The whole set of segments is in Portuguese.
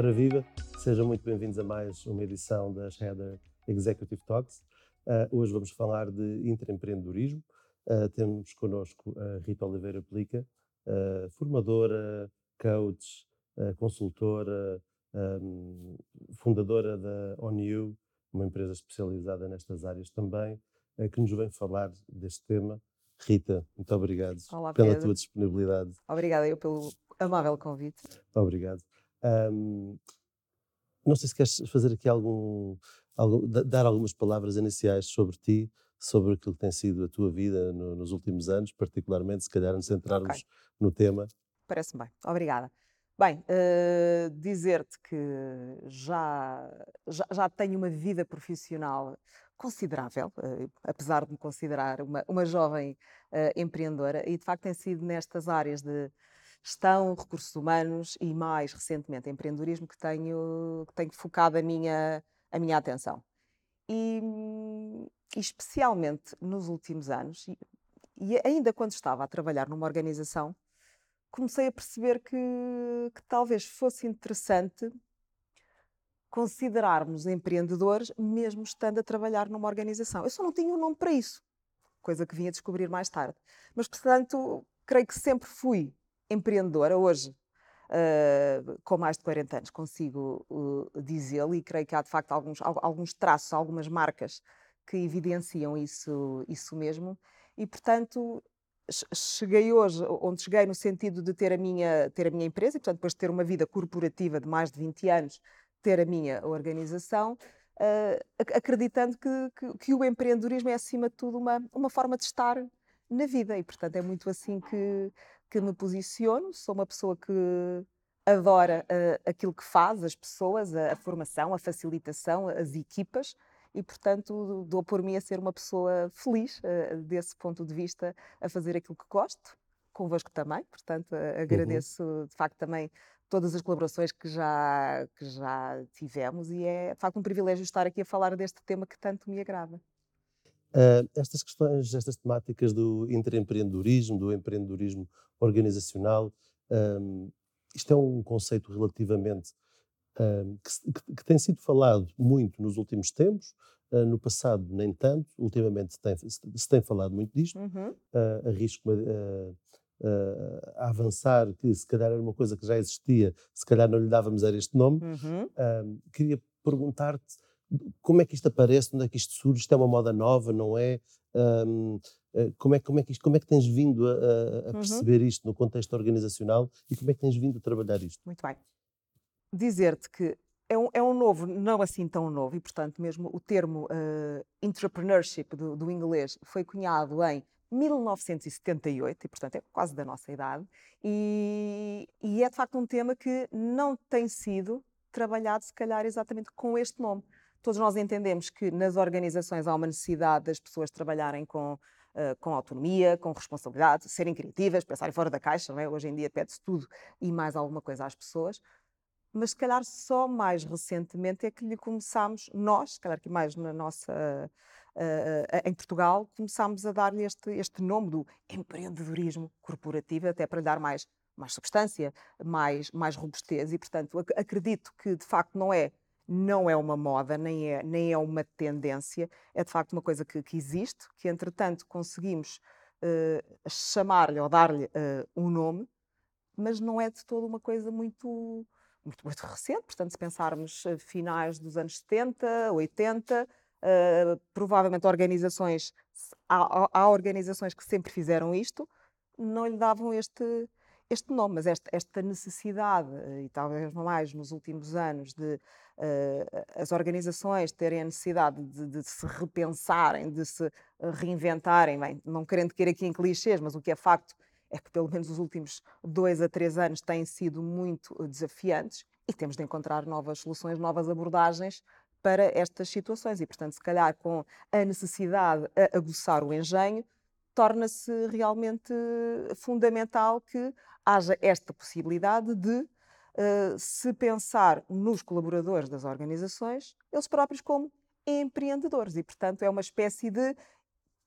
Ora viva, sejam muito bem-vindos a mais uma edição das Header Executive Talks. Uh, hoje vamos falar de intraempreendedorismo. Uh, temos connosco a Rita Oliveira Plica, uh, formadora, coach, consultora, um, fundadora da ONU, uma empresa especializada nestas áreas também, que nos vem falar deste tema. Rita, muito obrigado Olá, pela tua disponibilidade. Obrigada eu pelo amável convite. Obrigado. Um, não sei se queres fazer aqui algum, algum, dar algumas palavras iniciais sobre ti, sobre aquilo que tem sido a tua vida no, nos últimos anos, particularmente, se calhar nos centrarmos okay. no tema. Parece-me bem. Obrigada. Bem, uh, dizer-te que já, já, já, tenho uma vida profissional considerável, uh, apesar de me considerar uma, uma jovem uh, empreendedora, e de facto tem sido nestas áreas de gestão, recursos humanos e mais recentemente empreendedorismo que tenho, que tenho focado a minha, a minha atenção. E, especialmente nos últimos anos, e, e, ainda quando estava a trabalhar numa organização, comecei a perceber que, que talvez fosse interessante considerarmos empreendedores mesmo estando a trabalhar numa organização. Eu só não tinha um nome para isso, coisa que vim a descobrir mais tarde. Mas, portanto, creio que sempre fui empreendedora hoje, uh, com mais de 40 anos, consigo uh, dizê-lo e creio que há de facto alguns, alguns traços, algumas marcas que evidenciam isso, isso mesmo. E, portanto, cheguei hoje onde cheguei no sentido de ter a minha, ter a minha empresa e, portanto, depois de ter uma vida corporativa de mais de 20 anos, ter a minha organização, uh, acreditando que, que, que, o empreendedorismo é, acima de tudo, uma, uma forma de estar na vida. E, portanto, é muito assim que, que me posiciono. Sou uma pessoa que adora uh, aquilo que faz, as pessoas, a, a, formação, a facilitação, as equipas. E, portanto, dou por mim a ser uma pessoa feliz uh, desse ponto de vista, a fazer aquilo que gosto, convosco também. Portanto, uh, agradeço uhum. de facto também todas as colaborações que já, que já tivemos e é de facto um privilégio estar aqui a falar deste tema que tanto me agrada. Uh, estas questões, estas temáticas do intraempreendedorismo, do empreendedorismo organizacional, um, isto é um conceito relativamente um, que, que, que, tem sido falado muito nos últimos tempos, uh, no passado nem tanto, ultimamente tem, se tem falado muito disto, uhum. uh, arrisco a avançar que se calhar era uma coisa que já existia, se calhar não lhe dávamos era este nome. Uhum. queria perguntar-te como é que isto aparece, onde é que isto surge, isto é uma moda nova, não é? Um, eh, como, é como, é que isto, como é que tens vindo a, a uhum. perceber uhum. isto no contexto organizacional e como é que tens vindo a trabalhar isto? Muito bem. Dizer-te que é um, é um novo, não assim tão novo, e portanto mesmo o termo uh, entrepreneurship do, do inglês foi cunhado em 1978, e portanto é quase da nossa idade, e, e, é de facto um tema que não tem sido trabalhado, se calhar, exatamente com este nome. Todos nós entendemos que nas organizações há uma necessidade das pessoas trabalharem com, uh, com autonomia, com responsabilidade, serem criativas, pensarem fora da caixa. É? Hoje em dia pede-se tudo e mais alguma coisa às pessoas. Mas se calhar só mais recentemente é que lhe começámos, nós, se calhar que mais na nossa. Uh, em Portugal, começámos a dar-lhe este, este nome do empreendedorismo corporativo, até para lhe dar mais, mais substância, mais, mais robustez, e portanto ac acredito que de facto não é não é uma moda, nem é, nem é uma tendência, é de facto uma coisa que, que existe, que entretanto conseguimos uh, chamar-lhe ou dar-lhe uh, um nome, mas não é de toda uma coisa muito, muito, muito recente. Portanto, se pensarmos uh, finais dos anos 70, 80, provavelmente organizações, há, há organizações que sempre fizeram isto, não lhe davam este, este nome, mas esta, esta, necessidade, e talvez mais nos últimos anos, de uh, as organizações terem a necessidade de, de, se repensarem, de se reinventarem, bem, não querendo querer aqui em clichês, mas o que é facto é que pelo menos os últimos dois a três anos têm sido muito desafiantes e temos de encontrar novas soluções, novas abordagens para estas situações. E, portanto, se calhar com a necessidade a aguçar o engenho, torna-se realmente fundamental que haja esta possibilidade de uh, se pensar nos colaboradores das organizações, eles próprios como empreendedores. E, portanto, é uma espécie de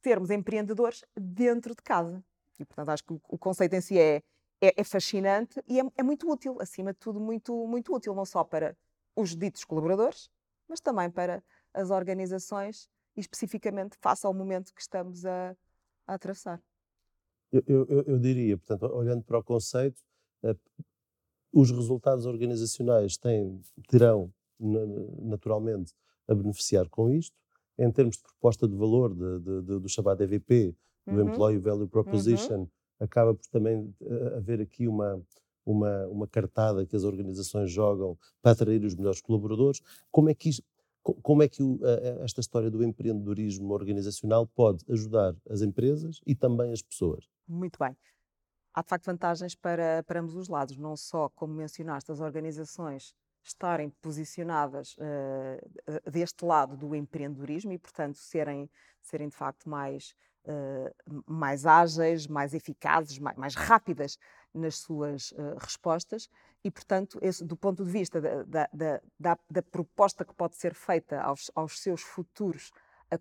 termos empreendedores dentro de casa. E, portanto, acho que o conceito em si é, é, é fascinante e é, é, muito útil, acima de tudo, muito, muito útil, não só para os ditos colaboradores, mas também para as organizações e especificamente face ao momento que estamos a, a atravessar. Eu, eu, eu, diria, portanto, olhando para o conceito, uh, os resultados organizacionais têm, terão naturalmente a beneficiar com isto. Em termos de proposta de valor de, de, de, do chamado EVP, do uhum. Employee Value Proposition, uhum. acaba por também uh, haver aqui uma, uma, uma cartada que as organizações jogam para atrair os melhores colaboradores. Como é que isto, como é que o, esta história do empreendedorismo organizacional pode ajudar as empresas e também as pessoas? Muito bem. Há de facto vantagens para, para ambos os lados, não só, como mencionaste, as organizações estarem posicionadas uh, deste lado do empreendedorismo e, portanto, serem, serem de facto mais, uh, mais ágeis, mais eficazes, mais, mais rápidas nas suas uh, respostas e, portanto, esse, do ponto de vista da, da, da, da, proposta que pode ser feita aos, aos seus futuros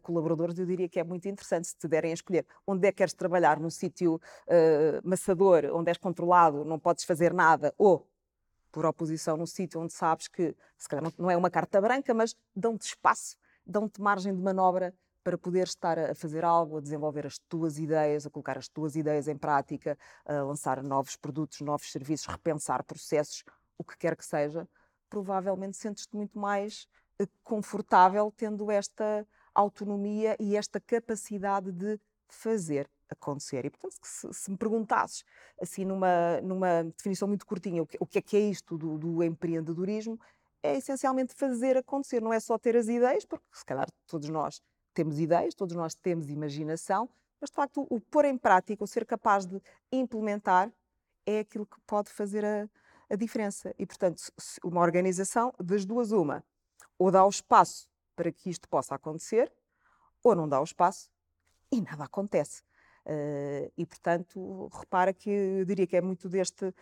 colaboradores, eu diria que é muito interessante se te derem a escolher. Onde é que queres trabalhar, num sítio uh, maçador, onde és controlado, não podes fazer nada, ou por oposição num sítio onde sabes que, se calhar não é uma carta branca, mas dão-te espaço, dão-te margem de manobra para poder estar a fazer algo, a desenvolver as tuas ideias, a colocar as tuas ideias em prática, a lançar novos produtos, novos serviços, repensar processos, o que quer que seja, provavelmente sentes-te muito mais eh, confortável tendo esta autonomia e esta capacidade de fazer acontecer. E, portanto, se, se me perguntasses, assim, numa, numa definição muito curtinha, o que, o que é que é isto do, do empreendedorismo, é essencialmente fazer acontecer, não é só ter as ideias, porque se calhar todos nós temos ideias, todos nós temos imaginação, mas de facto o, pôr em prática, o ser capaz de implementar, é aquilo que pode fazer a, a diferença. E portanto, uma organização, das duas, uma, ou dá o espaço para que isto possa acontecer, ou não dá o espaço e nada acontece. Uh, e, portanto, repara que eu diria que é muito deste uh,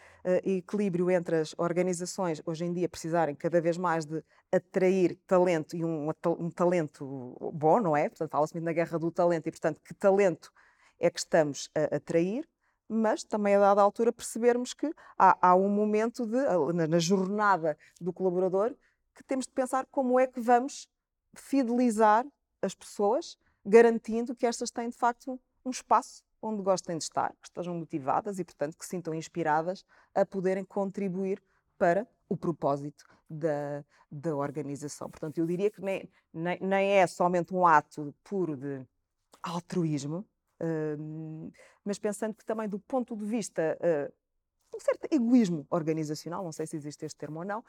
equilíbrio entre as organizações hoje em dia precisarem cada vez mais de atrair talento e um, um talento bom, não é? Portanto, fala-se muito na guerra do talento e, portanto, que talento é que estamos a atrair, mas também a dada altura percebermos que há, há um momento de, na, na jornada do colaborador que temos de pensar como é que vamos fidelizar as pessoas, garantindo que estas têm de facto um espaço onde gostem de estar, que estejam motivadas e, portanto, que se sintam inspiradas a poderem contribuir para o propósito da, da organização. Portanto, eu diria que nem, nem, nem é somente um ato puro de altruísmo, uh, mas pensando que também do ponto de vista uh, um certo egoísmo organizacional, não sei se existe este termo ou não,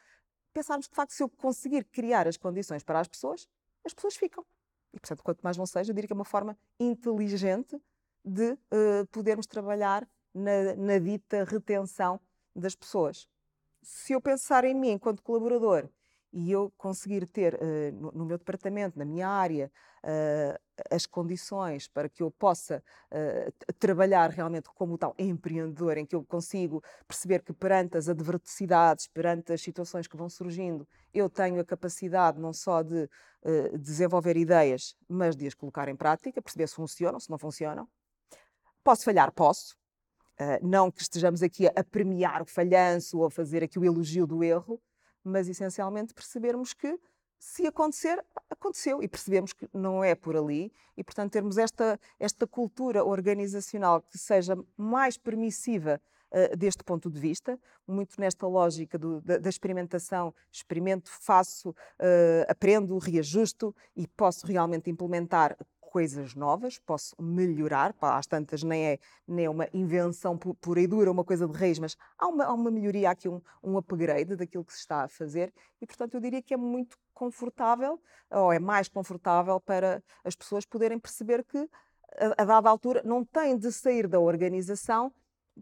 pensarmos que de facto se eu conseguir criar as condições para as pessoas, as pessoas ficam. E, portanto, quanto mais não seja, eu diria que é uma forma inteligente de uh, podermos trabalhar na, na, dita retenção das pessoas. Se eu pensar em mim enquanto colaborador e eu conseguir ter uh, no, no, meu departamento, na minha área, uh, as condições para que eu possa uh, trabalhar realmente como tal empreendedor, em que eu consigo perceber que perante as adversidades, perante as situações que vão surgindo, eu tenho a capacidade não só de desenvolver ideias, mas de as colocar em prática, perceber se funcionam, se não funcionam. Posso falhar? Posso. não que estejamos aqui a premiar o falhanço ou a fazer aqui o elogio do erro, mas essencialmente percebermos que se acontecer, aconteceu e percebemos que não é por ali e, portanto, termos esta, esta cultura organizacional que seja mais permissiva uh, deste ponto de vista, muito nesta lógica do, da, da, experimentação, experimento, faço, uh, aprendo, reajusto e posso realmente implementar coisas novas, posso melhorar, pá, às tantas nem é, nem é uma invenção pura e dura, uma coisa de raiz, mas há uma, há uma melhoria, há aqui um, um upgrade daquilo que se está a fazer e, portanto, eu diria que é muito confortável, ou é mais confortável para as pessoas poderem perceber que, a, a dada altura, não têm de sair da organização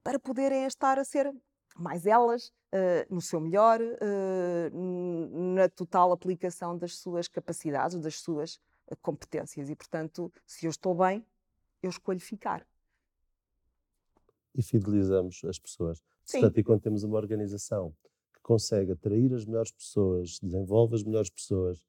para poderem estar a ser mais elas, uh, no seu melhor, uh, na total aplicação das suas capacidades, das suas competências e, portanto, se eu estou bem, eu escolho ficar. E fidelizamos as pessoas. Sim. Portanto, e quando temos uma organização que consegue atrair as melhores pessoas, desenvolve as melhores pessoas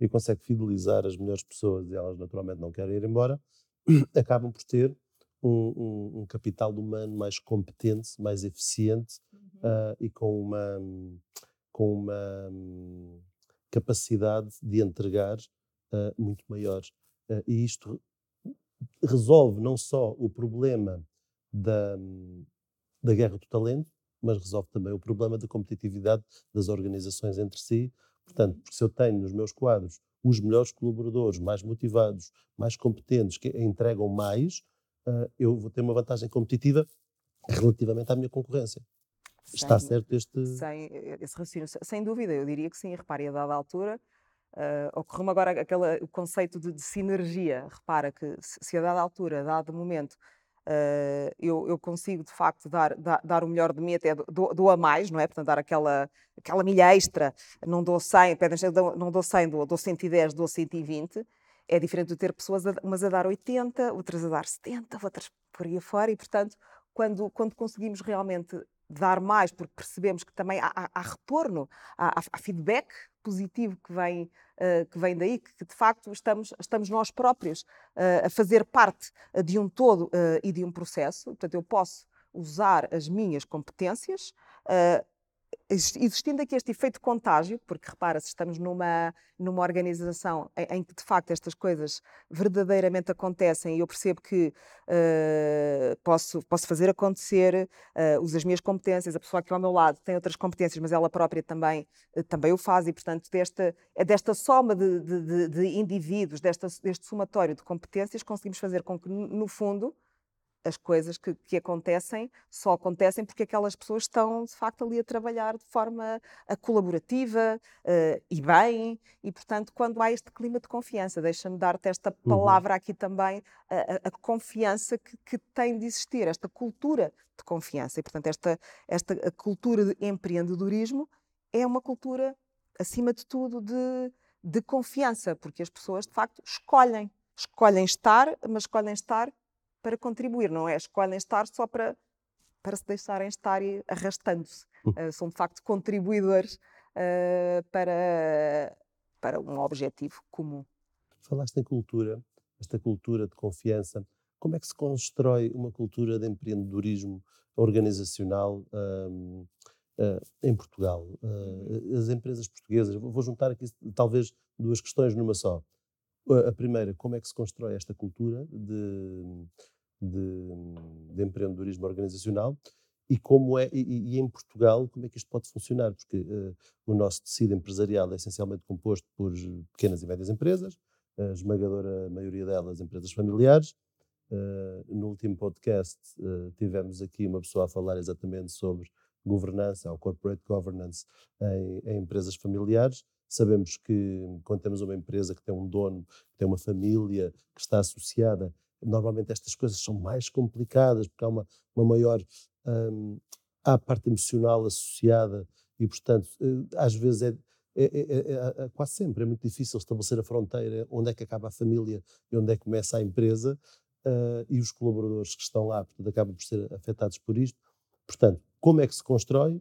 e consegue fidelizar as melhores pessoas e elas naturalmente não querem ir embora, acabam por ter um, um, um capital humano mais competente, mais eficiente uhum. uh, e com uma, com uma um, capacidade de entregar uh, muito maior. Uh, e isto resolve não só o problema da, da guerra do talento, mas resolve também o problema da competitividade das organizações entre si. Portanto, se eu tenho nos meus quadros os melhores colaboradores, mais motivados, mais competentes, que entregam mais, uh, eu vou ter uma vantagem competitiva relativamente à minha concorrência. Sem, Está certo este. Sem, esse raciocínio, sem dúvida, eu diria que sim. Repare, a dada altura, uh, ocorreu-me agora aquele, o conceito de, de, sinergia. Repara que se a dada altura, dado momento, Uh, eu, eu, consigo de facto dar, dar, dar, o melhor de mim, até dou, dou, a mais, não é? Portanto, dar aquela, aquela milha extra, não dou 100, não dou 100, dou, dou 110, dou 120. É diferente de ter pessoas, a, umas a dar 80, outras a dar 70, outras por aí afora, e portanto, quando, quando conseguimos realmente dar mais, porque percebemos que também há, há, há retorno, há, há, feedback positivo que vem, uh, que vem daí, que, que, de facto estamos, estamos nós próprios uh, a fazer parte eh, de um todo e de um processo. Portanto, eu posso usar as minhas competências existindo aqui este efeito contágio, porque repara, se estamos numa, numa organização em, em, que de facto estas coisas verdadeiramente acontecem e eu percebo que uh, posso, posso fazer acontecer, uh, uso as minhas competências, a pessoa que ao meu lado tem outras competências, mas ela própria também, uh, também o faz, e portanto desta, é desta soma de, de, de, de indivíduos, desta, deste somatório de competências, conseguimos fazer com que, no fundo, as coisas que, que, acontecem só acontecem porque aquelas pessoas estão, de facto, ali a trabalhar de forma a colaborativa uh, e bem, e, portanto, quando há este clima de confiança, deixa-me dar-te esta uhum. palavra uhum. aqui também, a, a, a confiança que, que, tem de existir, esta cultura de confiança. E, portanto, esta, esta cultura de empreendedorismo é uma cultura, acima de tudo, de, de confiança, porque as pessoas, de facto, escolhem. Escolhem estar, mas escolhem estar para contribuir, não é? Escolhem estar só para, para se deixarem estar arrastando-se. Uh, são, de facto, contribuidores uh, para, para um objetivo comum. Falaste em cultura, esta cultura de confiança. Como é que se constrói uma cultura de empreendedorismo organizacional um, uh, eh, em Portugal? as empresas portuguesas, vou juntar aqui talvez duas questões numa só. A primeira, como é que se constrói esta cultura de empreendedorismo organizacional e como é e, e, em Portugal como é que isto pode funcionar? Porque uh, o nosso tecido empresarial é essencialmente composto por pequenas e médias empresas a esmagadora maioria delas empresas familiares. Uh, no último podcast uh, tivemos aqui uma pessoa a falar exatamente sobre governança ou corporate governance em, em empresas familiares. Sabemos que quando temos uma empresa que tem um dono que tem uma família que está associada normalmente estas coisas são mais complicadas porque há uma, uma maior hum, há parte emocional associada e portanto eh, às vezes é, é, é, é, quase sempre é muito difícil estabelecer a fronteira onde é que acaba a família e onde é que começa a empresa uh, e os colaboradores que estão lá portanto acabam por ser afetados por isto. Portanto como é que se constrói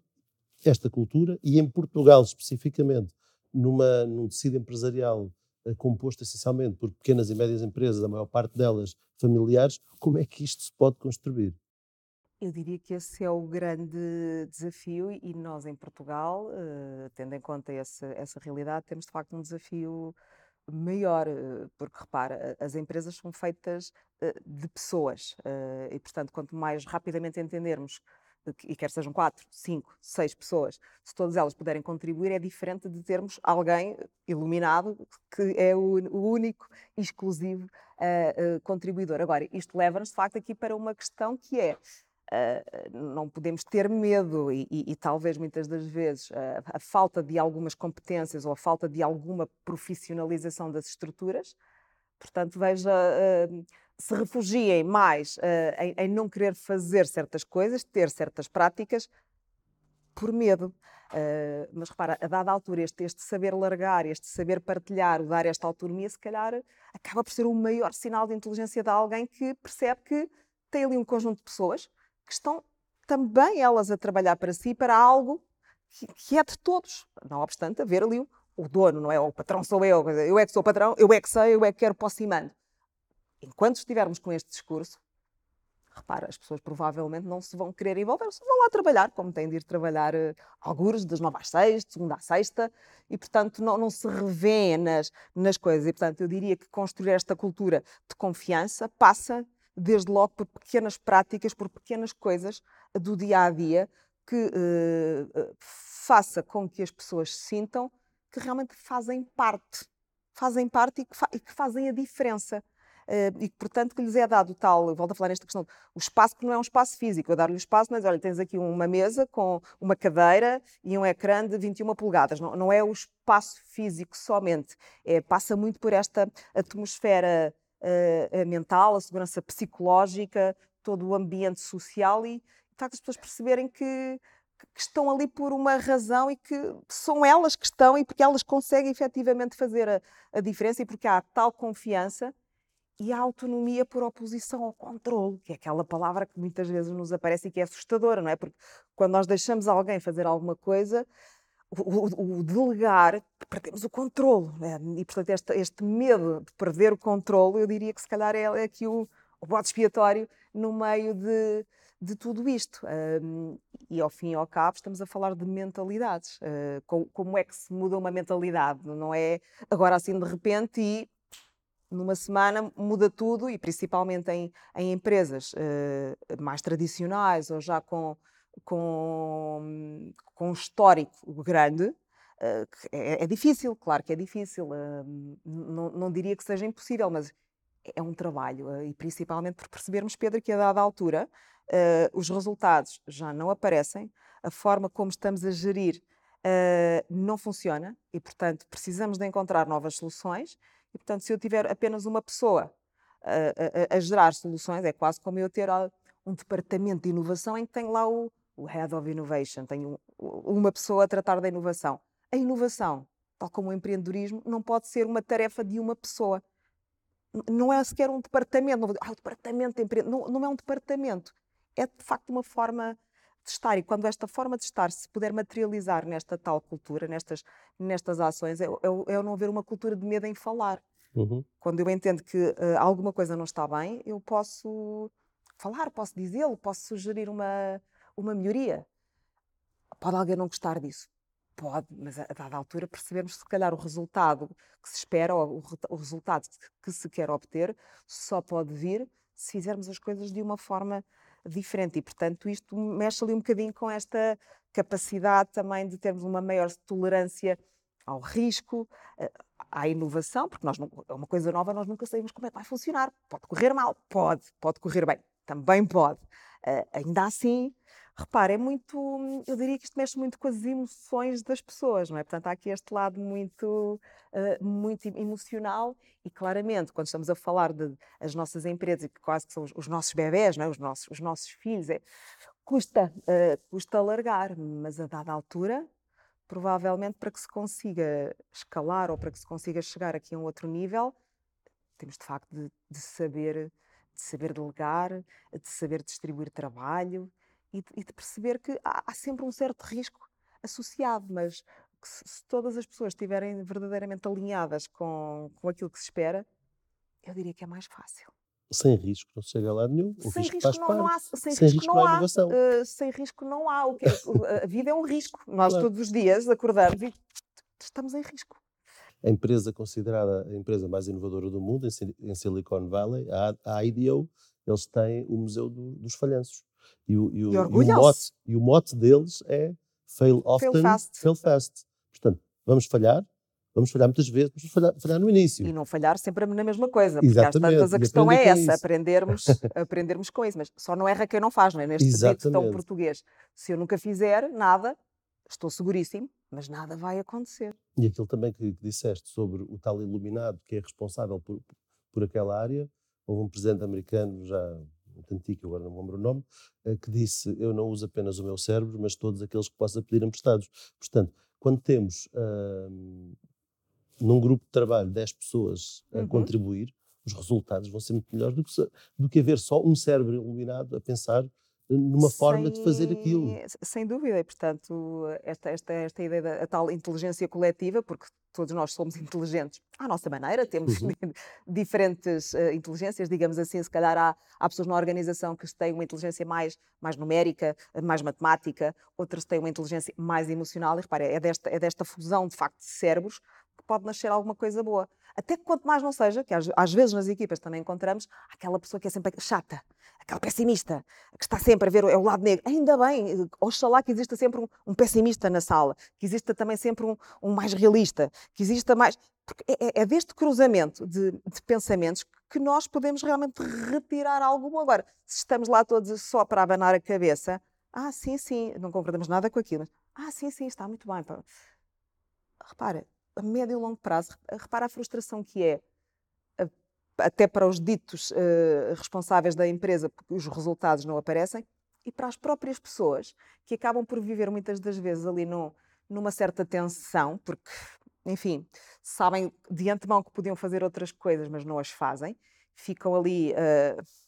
esta cultura? E em Portugal especificamente numa num tecido empresarial eh, composto essencialmente por pequenas e médias empresas, a maior parte delas familiares, como é que isto se pode construir? Eu diria que esse é o grande desafio e nós em Portugal, uh, tendo em conta essa, essa realidade, temos de facto um desafio maior, uh, porque repara, as empresas são feitas de pessoas e, portanto, quanto mais rapidamente entendermos e quer sejam quatro, cinco, seis pessoas, se todas elas puderem contribuir, é diferente de termos alguém iluminado que é o, o único exclusivo uh, uh, contribuidor. Agora, isto leva-nos de facto aqui para uma questão que é. Uh, não podemos ter medo e, e, e talvez muitas das vezes a falta de algumas competências ou a falta de alguma profissionalização das estruturas. Portanto, veja se refugiem mais uh, em, em, não querer fazer certas coisas, ter certas práticas, por medo. Uh, mas repara, a dada altura, este, este, saber largar, este saber partilhar, dar esta autonomia, se calhar acaba por ser o maior sinal de inteligência de alguém que percebe que tem ali um conjunto de pessoas que estão também elas a trabalhar para si, para algo que, que é de todos. Não obstante, haver ali o, o dono, não é? O patrão sou eu, eu é que sou o patrão, eu é que sei, eu é que quero, posso e enquanto estivermos com este discurso, repara, as pessoas provavelmente não se vão querer envolver, só vão lá trabalhar, como têm de ir trabalhar uh, algures das nove às seis, de segunda à sexta, e portanto não, não se revêem nas, nas coisas. E portanto eu diria que construir esta cultura de confiança passa desde logo por pequenas práticas, por pequenas coisas do dia a dia que uh, faça com que as pessoas sintam que realmente fazem parte, fazem parte e que, fa e que fazem a diferença. Uh, e portanto que lhes é dado tal, volto a falar nesta questão, o espaço que não é um espaço físico, eu dar-lhe espaço, mas olha, tens aqui uma mesa com uma cadeira e um ecrã de 21 polegadas, não, não é o espaço físico somente, é, passa muito por esta atmosfera uh, mental, a segurança psicológica, todo o ambiente social e, de facto, as pessoas perceberem que, que estão ali por uma razão e que são elas que estão e porque elas conseguem efetivamente fazer a, a diferença e porque há tal confiança e a autonomia por oposição ao controle, que é aquela palavra que muitas vezes nos aparece e que é assustadora, não é? Porque quando nós deixamos alguém fazer alguma coisa, o, o, o delegar, perdemos o controle. Né? E, portanto, este, este, medo de perder o controle, eu diria que se calhar é, é aqui o, o bode expiatório no meio de, de tudo isto. Um, e ao fim e ao cabo estamos a falar de mentalidades. Uh, como, como, é que se muda uma mentalidade? Não é agora assim de repente e numa semana muda tudo e principalmente em, em empresas uh, mais tradicionais ou já com, com, com um histórico grande. Uh, é, é, difícil, claro que é difícil. não, não diria que seja impossível, mas é um trabalho, e principalmente por percebermos, Pedro, que a dada altura uh, os resultados já não aparecem, a forma como estamos a gerir uh, não funciona e, portanto, precisamos de encontrar novas soluções. E, portanto, se eu tiver apenas uma pessoa a, a, a gerar soluções, é quase como eu ter um departamento de inovação em que tenho lá o, o Head of Innovation, tenho uma pessoa a tratar da inovação. A inovação, tal como o empreendedorismo, não pode ser uma tarefa de uma pessoa. Não é sequer um departamento. Não, ah, o departamento de empreendedorismo. Não, não é um departamento é de facto uma forma de estar. E quando esta forma de estar se puder materializar nesta tal cultura, nestas, nestas ações, é, é, é não haver uma cultura de medo em falar. Uhum. Quando eu entendo que uh, alguma coisa não está bem, eu posso falar, posso dizê-lo, posso sugerir uma, uma melhoria. Pode alguém não gostar disso? Pode, mas a, dada altura percebemos se calhar o resultado que se espera ou o, o resultado que se quer obter só pode vir se fizermos as coisas de uma forma diferente. E, portanto, isto mexe ali um bocadinho com esta capacidade também de termos uma maior tolerância ao risco, eh, à inovação, porque nós não, é uma coisa nova, nós nunca sabemos como é que vai funcionar. Pode correr mal? Pode. Pode correr bem? Também pode. Uh, ainda assim, repare, é muito, eu diria que isto mexe muito com as emoções das pessoas, não é? Portanto, há aqui este lado muito, uh, muito emocional e claramente, quando estamos a falar de as nossas empresas, que quase que são os, os nossos bebés, não é? os, nossos, os nossos filhos, é, custa, uh, custa largar, mas a dada altura, provavelmente para que se consiga escalar ou para que se consiga chegar aqui a um outro nível, temos de facto de, de saber de saber delegar, de saber distribuir trabalho, e de, e de perceber que há, há, sempre um certo risco associado, mas se, se, todas as pessoas estiverem verdadeiramente alinhadas com, com aquilo que se espera, eu diria que é mais fácil. Sem risco não chega a lado nenhum. O sem risco, risco não, não, há. Sem, sem risco, risco, não há. Inovação. Uh, sem risco não há. O que é, a vida é um risco. Nós claro. todos os dias acordamos e estamos em risco. A empresa considerada a empresa mais inovadora do mundo, em Silicon Valley, a, a IDEO, eles têm o Museu do, dos Falhanços. E o, e, o, e, o mote, e o mote deles é fail often, fail fast. fail fast. Portanto, vamos falhar, vamos falhar muitas vezes, vamos falhar, falhar, no início. E não falhar sempre na mesma coisa, porque Exatamente. às tantas a questão é essa, aprendermos, aprendermos com isso. Mas só não erra quem não faz, não é? Neste dito tão português. Se eu nunca fizer nada, estou seguríssimo, mas nada vai acontecer. E aquilo também que, que disseste sobre o tal iluminado que é responsável por, por aquela área, houve um presidente americano já muito antigo, agora não me lembro o nome, eh, que disse: Eu não uso apenas o meu cérebro, mas todos aqueles que possa pedir emprestados. Portanto, quando temos uh, num grupo de trabalho 10 pessoas a uhum. contribuir, os resultados vão ser muito melhores do que, do que haver só um cérebro iluminado a pensar numa sem, forma de fazer aquilo. Sem dúvida, e portanto, esta, esta, esta ideia da tal inteligência coletiva, porque todos nós somos inteligentes à nossa maneira, temos uhum. diferentes uh, inteligências, digamos assim. Se calhar há, há, pessoas na organização que têm uma inteligência mais, mais numérica, mais matemática, outras têm uma inteligência mais emocional. E repare, é desta, é desta fusão de facto de cérebros que pode nascer alguma coisa boa. Até que quanto mais não seja, que às, às, vezes nas equipas também encontramos aquela pessoa que é sempre chata, aquela pessimista, que está sempre a ver é o lado negro. Ainda bem, oxalá que exista sempre um, um pessimista na sala, que exista também sempre um, um mais realista, que exista mais. Porque é, é, é deste cruzamento de, de, pensamentos que nós podemos realmente retirar algum. Agora, se estamos lá todos só para abanar a cabeça, ah, sim, sim, não concordamos nada com aquilo, mas, ah, sim, sim, está muito bem. Repara, a médio e longo prazo, repara a frustração que é, até para os ditos uh, responsáveis da empresa, porque os resultados não aparecem, e para as próprias pessoas, que acabam por viver muitas das vezes ali no, numa certa tensão, porque, enfim, sabem de antemão que podiam fazer outras coisas, mas não as fazem, ficam ali. Uh,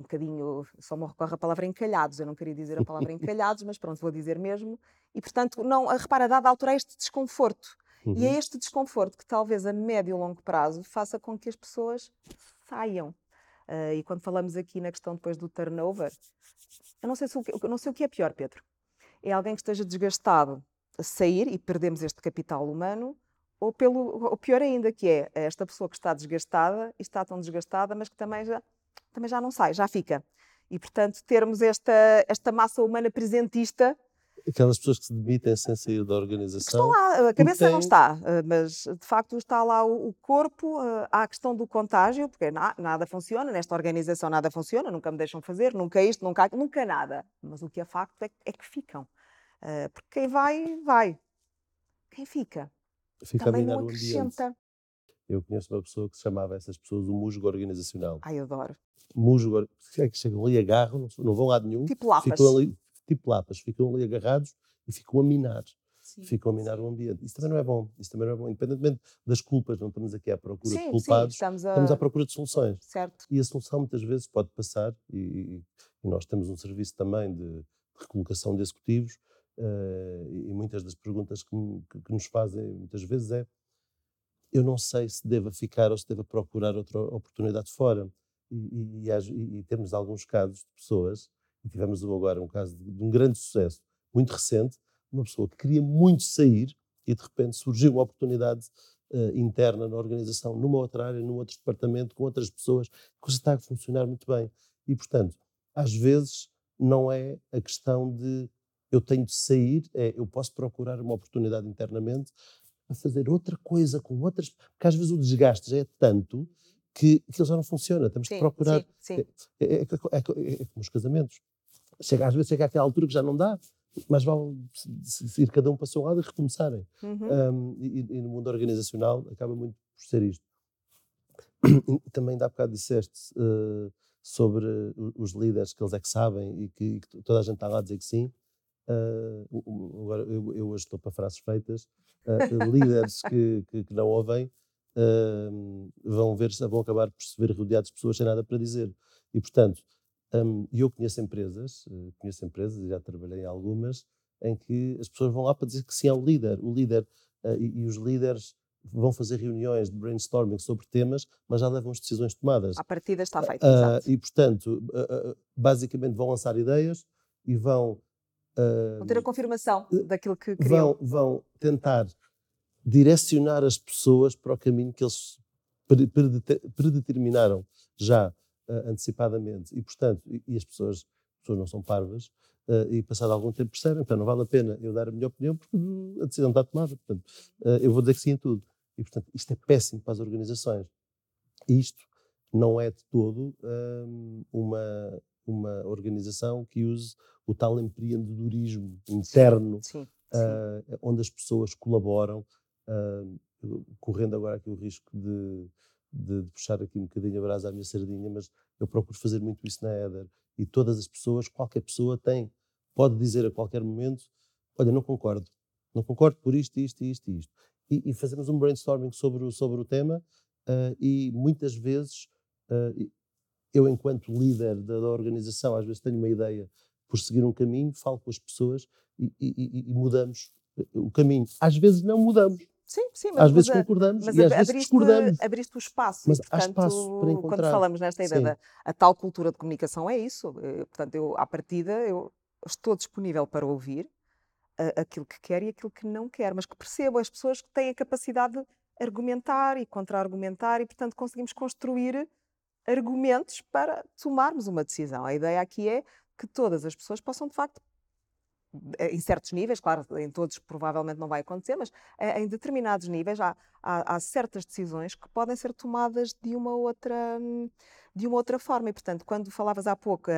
um bocadinho, só me recorre a palavra encalhados, eu não queria dizer a palavra encalhados, mas pronto, vou dizer mesmo. E portanto, não, repara, a dada altura, este desconforto. Uhum. E é uhum. este desconforto que talvez a médio e longo prazo faça com que as pessoas saiam. Uh, e quando falamos aqui na questão depois do turnover, eu não sei, se o que, eu não sei o que é pior, Pedro. É alguém que esteja desgastado a sair e perdemos este capital humano, ou pelo, ou pior ainda, que é esta pessoa que está desgastada e está tão desgastada, mas que também já também já não sai, já fica. E, portanto, termos esta, esta massa humana presentista. Aquelas pessoas que se demitem sem sair da organização. Estão lá, a cabeça tem... não está, eh, mas de facto está lá o, corpo. Eh, há a questão do contágio, porque nada funciona, nesta organização nada funciona, nunca me deixam fazer, nunca isto, nunca, nunca nada. Mas o que é facto é, é que ficam. Eh, porque quem vai, vai. Quem fica, fica também não acrescenta. Eu conheço uma pessoa que se chamava essas pessoas o musgo organizacional. Ai, eu adoro musgo, é que chegam ali, agarram, não vão lá nenhum. Tipo lapas. Ficam ali, tipo lapas, ficam ali agarrados e ficam a minar. Sim. Ficam a minar o ambiente. Isso também não é bom. Isso também não é bom. Independentemente das culpas, não estamos aqui à procura sim, de culpados, sim, estamos, a... estamos à procura de soluções. Certo. E a solução muitas vezes pode passar, e, e nós temos um serviço também de, recolocação de executivos, uh, e muitas das perguntas que, que, que nos fazem muitas vezes é eu não sei se deva ficar ou se deva procurar outra oportunidade fora e, e, e, temos alguns casos de pessoas, e tivemos agora um caso de, de, um grande sucesso, muito recente, uma pessoa que queria muito sair e de repente surgiu uma oportunidade uh, interna na organização, numa outra área, num outro departamento, com outras pessoas, que está a funcionar muito bem. E, portanto, às vezes não é a questão de eu tenho de sair, é eu posso procurar uma oportunidade internamente a fazer outra coisa com outras. Porque às vezes o desgaste já é tanto que aquilo já não funciona. Temos sim, que procurar. Sim, sim. É, é, é, é, como os casamentos. Chega, às vezes chega àquela altura que já não dá, mas vale ir cada um para o seu lado e recomeçarem. Uhum. Um, e, e, no mundo organizacional acaba muito por ser isto. E também dá bocado disseste uh, sobre os líderes que eles é que sabem e que, e que, toda a gente está lá a dizer que sim. Uh, agora eu, eu, hoje estou para frases feitas. Uh, líderes que, que, que, não ouvem uh, vão ver vão acabar por se ver rodeados de pessoas sem nada para dizer. E, portanto, um, eu conheço empresas, conheço empresas, e já trabalhei em algumas, em que as pessoas vão lá para dizer que sim ao líder. O líder uh, e, e, os líderes vão fazer reuniões de brainstorming sobre temas, mas já levam as decisões tomadas. A partida está feita, uh, E, portanto, basicamente vão lançar ideias e vão... vão ter a confirmação daquilo que queriam. Vão, vão tentar direcionar as pessoas para o caminho que eles predeterminaram já uh, antecipadamente. E, portanto, e, e, as pessoas, as pessoas não são parvas, uh, e passado algum tempo percebem, então não vale a pena eu dar a minha opinião porque a decisão está tomada. Portanto, uh, eu vou dizer que sim em tudo. E, portanto, isto é péssimo para as organizações. E isto não é de todo um, uma, uma organização que use o tal empreendedorismo interno, sim, sim, sim. onde as pessoas colaboram, uh, correndo agora aqui o risco de, de, de, puxar aqui um bocadinho a brasa à minha sardinha, mas eu procuro fazer muito isso na Eder. E todas as pessoas, qualquer pessoa tem, pode dizer a qualquer momento, olha, não concordo, não concordo por isto, isto, isto e isto. E, e fazemos um brainstorming sobre, o, sobre o tema uh, e muitas vezes uh, eu, enquanto líder da, da, organização, às vezes tenho uma ideia por seguir um caminho, falo com as pessoas e, e, e mudamos o caminho. Às vezes não mudamos. Sim, sim, mas, às vezes mas, concordamos mas e às vezes discordamos. abriste o espaço. Mas e, há portanto, espaço para encontrar. Quando falamos nesta ideia da a tal cultura de comunicação, é isso. Eh, Portanto, eu, à partida, eu estou disponível para ouvir a- aquilo que quer e aquilo que não quer, mas que percebo as pessoas que têm a capacidade de argumentar e contra-argumentar e, portanto, conseguimos construir argumentos para tomarmos uma decisão. A ideia aqui é que todas as pessoas possam, de facto, eh, em certos níveis, claro, em todos provavelmente não vai acontecer, mas eh, em determinados níveis há, há, há certas decisões que podem ser tomadas de uma outra hum, de uma outra forma e portanto quando falavas há pouco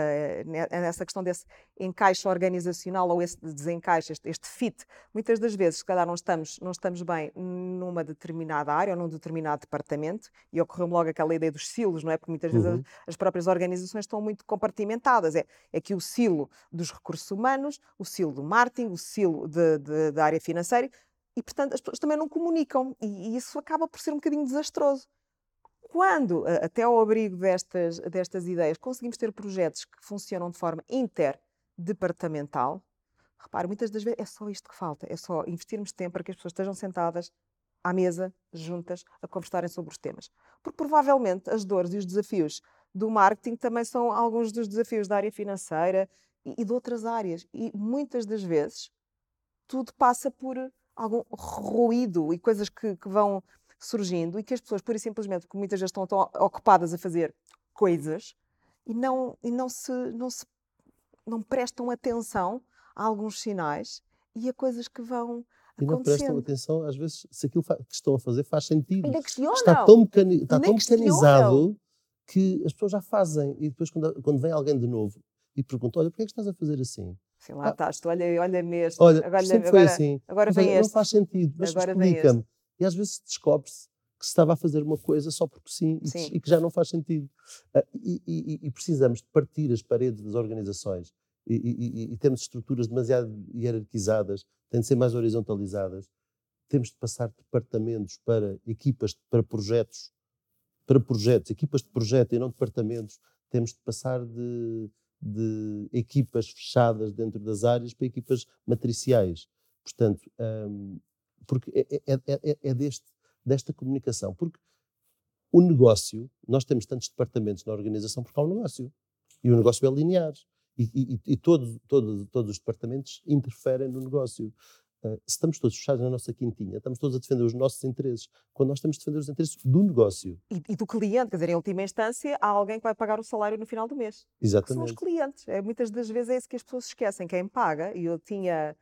ne- nessa questão desse encaixe organizacional ou esse desencaixe este, este fit muitas das vezes se calhar não estamos não estamos bem numa determinada área ou num determinado departamento e ocorreu-me logo aquela ideia dos silos não é porque muitas vezes Uhum. as, as próprias organizações estão muito compartimentadas é é que o silo dos recursos humanos o silo do marketing o silo de- de- da área financeira e, portanto, as pessoas também não comunicam e, e isso acaba por ser um bocadinho desastroso. Quando, até ao abrigo destas, destas ideias, conseguimos ter projetos que funcionam de forma interdepartamental, repare, muitas das vezes é só isto que falta, é só investirmos tempo para que as pessoas estejam sentadas à mesa, juntas, a conversarem sobre os temas. Porque provavelmente as dores e os desafios do marketing também são alguns dos desafios da área financeira e, e de outras áreas. E muitas das vezes tudo passa por algum ruído e coisas que, que vão surgindo e que as pessoas, pura e simplesmente, porque muitas vezes estão tão ocupadas a fazer coisas e não, e não se, não se não prestam atenção a alguns sinais e a coisas que vão E não prestam atenção, às vezes, se aquilo que estão a fazer faz sentido. Ainda questionam. Está tão, mecani- está tão mecanizado que as pessoas já fazem. E depois, quando, quando vem alguém de novo e pergunta: Olha, porquê é que estás a fazer assim? Sim, lá Ah. estás, tu olha, olha-me este. Olha, agora, sempre foi agora, assim. agora vem olha, não este. faz sentido, mas explica-me. E às vezes descobre-se que se estava a fazer uma coisa só porque sim, e que- Sim. E, que, já não faz sentido. Ah, e, e- e- precisamos de partir as paredes das organizações e- e temos estruturas demasiado hierarquizadas, têm de ser mais horizontalizadas. Temos de passar de departamentos para equipas, para projetos, para projetos, equipas de projeto e não departamentos. Temos de passar de, de equipas fechadas dentro das áreas para equipas matriciais. Portanto, hum, porque é, é- é- é- é deste, desta comunicação. Porque o negócio, nós temos tantos departamentos na organização porque há um negócio. E o negócio é linear. E, e- e todos, todos, todos os departamentos interferem no negócio. Ah, se estamos todos fechados na nossa quintinha, estamos todos a defender os nossos interesses, quando nós temos de defender os interesses do negócio. E, e do cliente, quer dizer, em última instância, há alguém que vai pagar o salário no final do mês. que são os Exatamente. clientes. É, muitas das vezes é isso que as pessoas esquecem. Quem paga, e eu tinha,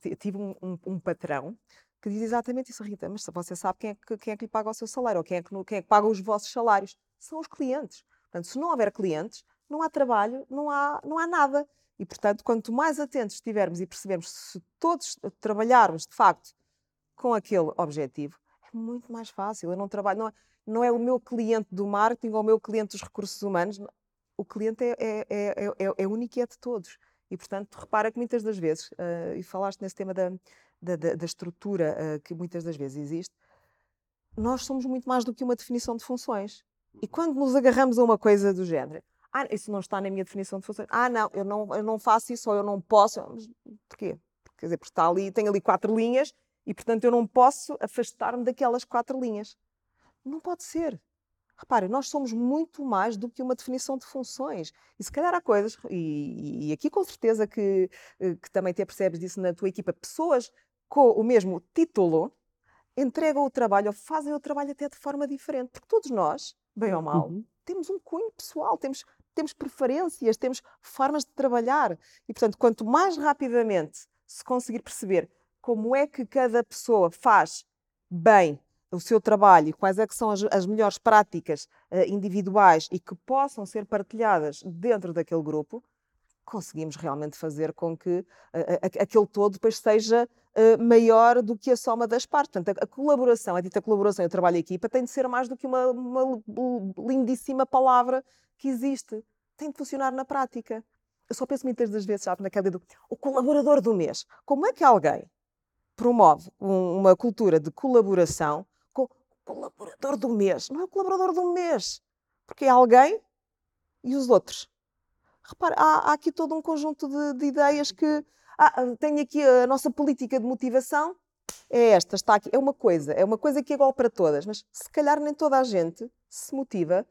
ti- tive um, um- um patrão que diz exatamente isso, Rita, mas você sabe quem é, que, quem é que lhe paga o seu salário, ou quem é, que, quem é que paga os vossos salários? São os clientes. Portanto, se não houver clientes, não há trabalho, não há, não há nada. E, portanto, quanto mais atentos estivermos e percebermos se todos trabalharmos, de facto, com aquele objetivo, é muito mais fácil. Eu não trabalho, não é, não é o meu cliente do marketing ou o meu cliente dos recursos humanos, o cliente é, é, é, é, é único e é de todos. E, portanto, repara que muitas das vezes, eh, e falaste nesse tema da, da, da- da estrutura eh, que muitas das vezes existe, nós somos muito mais do que uma definição de funções. E quando nos agarramos a uma coisa do género, ah, isso não está na minha definição de funções, ah, não, eu não, eu não faço isso ou eu não posso, mas porquê? Quer dizer, porque está ali, tem ali quatro linhas e, portanto, eu não posso afastar-me daquelas quatro linhas. Não pode ser. Repare, nós somos muito mais do que uma definição de funções. E se calhar há coisas, e, e aqui com certeza que, eh, que também te apercebes disso na tua equipa, pessoas com o mesmo título entregam o trabalho ou fazem o trabalho até de forma diferente. Porque todos nós, bem ou mal, Uhum. temos um cunho pessoal, temos, temos preferências, temos formas de trabalhar. E, portanto, quanto mais rapidamente se conseguir perceber como é que cada pessoa faz bem o seu trabalho e quais é que são as, as melhores práticas eh, individuais e que possam ser partilhadas dentro daquele grupo, conseguimos realmente fazer com que eh, a- aquele todo depois seja eh, maior do que a soma das partes. Portanto, a, colaboração, a dita colaboração e o trabalho em equipa tem de ser mais do que uma, uma lindíssima palavra que existe. Tem de funcionar na prática. Eu só penso muitas das vezes, sabe, naquela do o colaborador do mês. Como é que alguém promove um- uma cultura de colaboração com o colaborador do mês? Não é o colaborador do mês, porque é alguém e os outros. Repara, há, há aqui todo um conjunto de, de ideias que ah, ah, tenho aqui a nossa política de motivação, é esta, está aqui. É uma coisa, é uma coisa que é igual para todas, mas se calhar nem toda a gente se motiva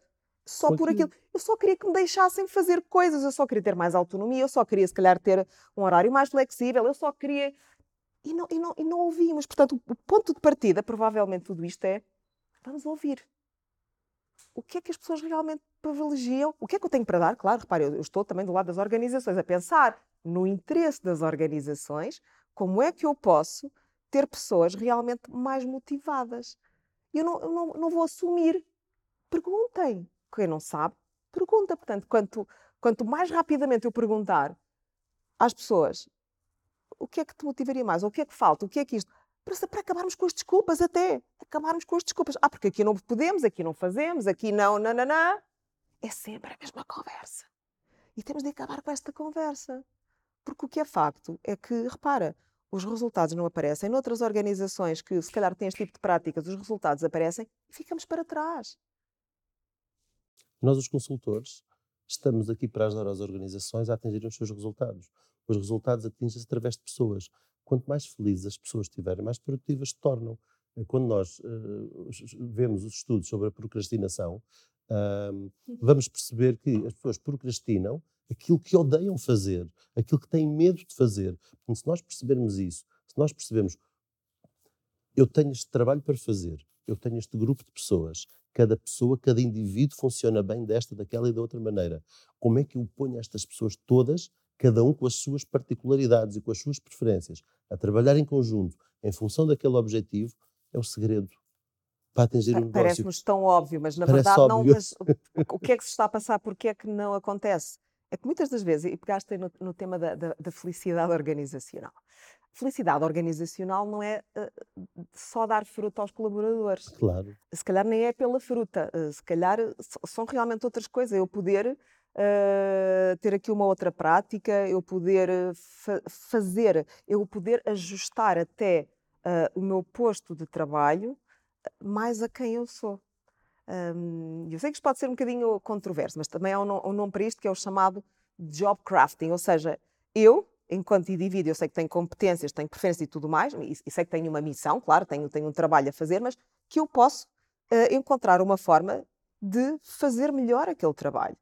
só por aquilo. Eu só queria que me deixassem fazer coisas, eu só queria ter mais autonomia, eu só queria, se calhar, ter um horário mais flexível, eu só queria. E não, e não, e não ouvimos. Portanto, o ponto de partida, provavelmente, tudo isto é: vamos ouvir. O que é que as pessoas realmente privilegiam? O que é que eu tenho para dar? Claro, repare, eu, estou também do lado das organizações, a pensar no interesse das organizações, como é que eu posso ter pessoas realmente mais motivadas. Eu não, eu não, não vou assumir. Perguntem. Quem não sabe, pergunta. Portanto, quanto, quanto mais rapidamente eu perguntar às pessoas o que é que te motivaria mais, o que é que falta, o que é que isto, para, acabarmos com as desculpas até. Acabarmos com as desculpas. Ah, porque aqui não podemos, aqui não fazemos, aqui não, não. É sempre a mesma conversa. E temos de acabar com esta conversa. Porque o que é facto é que, repara, os resultados não aparecem. Noutras organizações que se calhar têm este tipo de práticas, os resultados aparecem e ficamos para trás. Nós, os consultores, estamos aqui para ajudar as organizações a atingirem os seus resultados. Os resultados atingem-se através de pessoas. Quanto mais felizes as pessoas estiverem, mais produtivas se tornam. Eh, quando nós uh, vemos os estudos sobre a procrastinação, uh, vamos perceber que as pessoas procrastinam aquilo que odeiam fazer, aquilo que têm medo de fazer. Portanto, se nós percebermos isso, se nós percebemos, eu tenho este trabalho para fazer, eu tenho este grupo de pessoas, cada pessoa, cada indivíduo funciona bem desta, daquela e da outra maneira. Como é que eu ponho estas pessoas todas, cada um com as suas particularidades e com as suas preferências, a trabalhar em conjunto, em função daquele objetivo, é o segredo para atingir um negócio. Parece-nos tão óbvio, mas na Parece verdade óbvio. não. Mas o que é que se está a passar? Porquê é que não acontece? É que muitas das vezes, e pegaste no, no tema da, da, da, felicidade organizacional. Felicidade organizacional não é uh, só dar fruta aos colaboradores. Claro. Se calhar nem é pela fruta, uh, se calhar são realmente outras coisas. Eu poder uh, ter aqui uma outra prática, eu poder fa fazer, eu poder ajustar até o meu posto de trabalho mais a quem eu sou. Um, eu sei que isto pode ser um bocadinho controverso, mas também há um, um nome para isto que é o chamado job crafting, ou seja, eu, enquanto indivíduo, eu sei que tenho competências, tenho preferências e tudo mais, e sei que tenho uma missão, claro, tenho, tenho um trabalho a fazer, mas que eu posso uh, encontrar uma forma de fazer melhor aquele trabalho.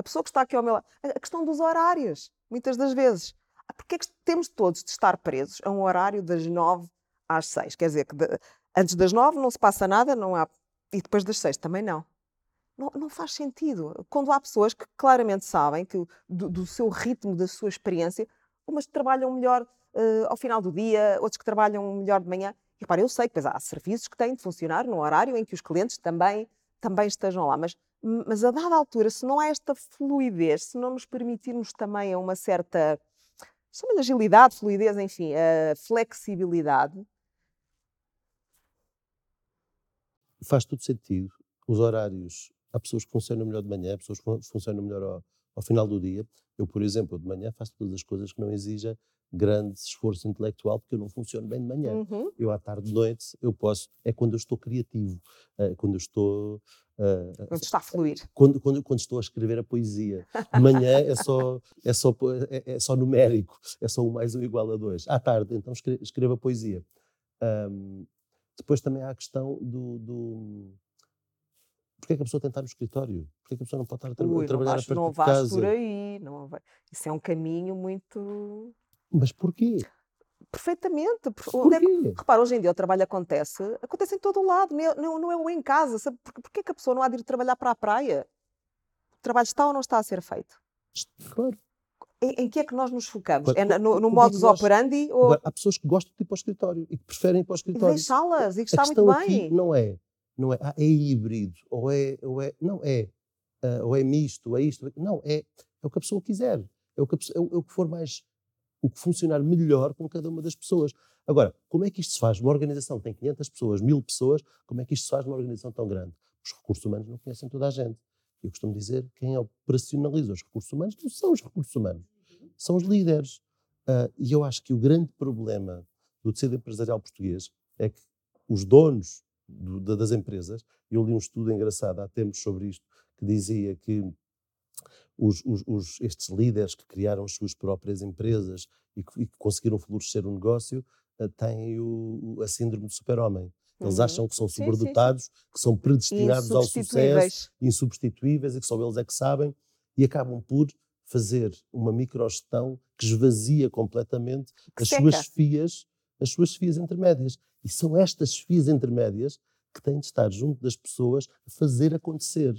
A pessoa que está aqui ao meu lado, a questão dos horários, muitas das vezes. Ah, porque é que temos todos de estar presos a um horário das nove às seis? Quer dizer, que de, antes das nove não se passa nada, não há e depois das seis também não. não. Não faz sentido. Quando há pessoas que claramente sabem que do, do seu ritmo, da sua experiência, umas trabalham melhor uh, ao final do dia, outros que trabalham melhor de manhã. E repara, eu sei que há serviços que têm de funcionar no horário em que os clientes também, também estejam lá, mas, mas a dada altura, se não há esta fluidez, se não nos permitirmos também a uma certa chama agilidade, fluidez, enfim, a flexibilidade, faz todo sentido. Os horários, há pessoas que funcionam melhor de manhã, há pessoas que funcionam melhor ao, ao final do dia. Eu, por exemplo, de manhã faço todas as coisas que não exijam grande esforço intelectual, porque eu não funciono bem de manhã. Uhum. Eu, à tarde de noite, eu posso. É quando eu estou criativo, é quando eu estou. Uh, quando está a fluir. Quando, quando, quando, estou a escrever a poesia. De manhã é só, é, só, é, é só numérico, é só um mais um igual a dois. À tarde, então, escreva a poesia. Um, depois também há a questão do. do Porquê é que a pessoa tem que estar no escritório? Porquê é que a pessoa não pode estar a, tra Ui, trabalhar vais, a partir não de casa? Não vais por aí. Não vai. Isso é um caminho muito... Mas porquê? Perfeitamente. É repara, hoje em dia o trabalho acontece, acontece em todo o lado, não é, não, é em casa. Sabe? Porquê é que a pessoa não há de ir trabalhar para a praia? O trabalho está ou não está a ser feito? Claro. Em, em, que é que nós nos focamos? é no, no modus operandi? Ou... Há pessoas que gostam de ir para o escritório e que preferem ir para o escritório. Deixá-las e que está muito bem. não é, não é, ah, é híbrido, ou é, ou é, não é, uh, ou é misto, ou é isto, não, é, é o que a pessoa quiser, é o que, pessoa, é, o, é o que for mais, o que funcionar melhor com cada uma das pessoas. Agora, como é que isto se faz? Uma organização que tem 500 pessoas, 1000 pessoas, como é que isto se faz numa organização tão grande? Os recursos humanos não conhecem toda a gente. Eu costumo dizer que quem operacionaliza os recursos humanos não são os recursos humanos, são os líderes. Uh, e eu acho que o grande problema do tecido empresarial português é que os donos do, das empresas, eu li um estudo engraçado há tempos sobre isto, que dizia que os, os, os, estes líderes que criaram as suas próprias empresas e que, e que conseguiram florescer o um negócio uh, têm o, a síndrome do super-homem. Eles uhum. acham que são sobredotados, sim, sim. que são predestinados ao sucesso, insubstituíveis e que só eles é que sabem e acabam por fazer uma microgestão que esvazia completamente que as seca. suas fias, as suas fias intermédias. E são estas fias intermédias que têm de estar junto das pessoas a fazer acontecer.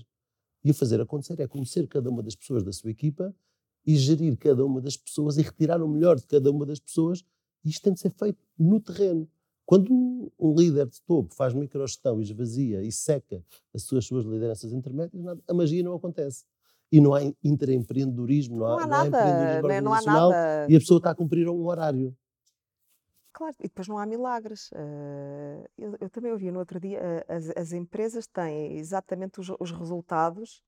E a fazer acontecer é conhecer cada uma das pessoas da sua equipa e gerir cada uma das pessoas e retirar o melhor de cada uma das pessoas. E isto tem de ser feito no terreno. Quando um, um líder de topo faz microgestão e esvazia e seca as suas, suas lideranças intermédias, nada, a magia não acontece. E não há intraempreendedorismo, não, não há, não nada, há empreendedorismo né? não há nada. e a pessoa está a cumprir um horário. Claro, e depois não há milagres. Uh, eu, eu, também ouvi no outro dia, uh, as, as, empresas têm exatamente os, os, resultados,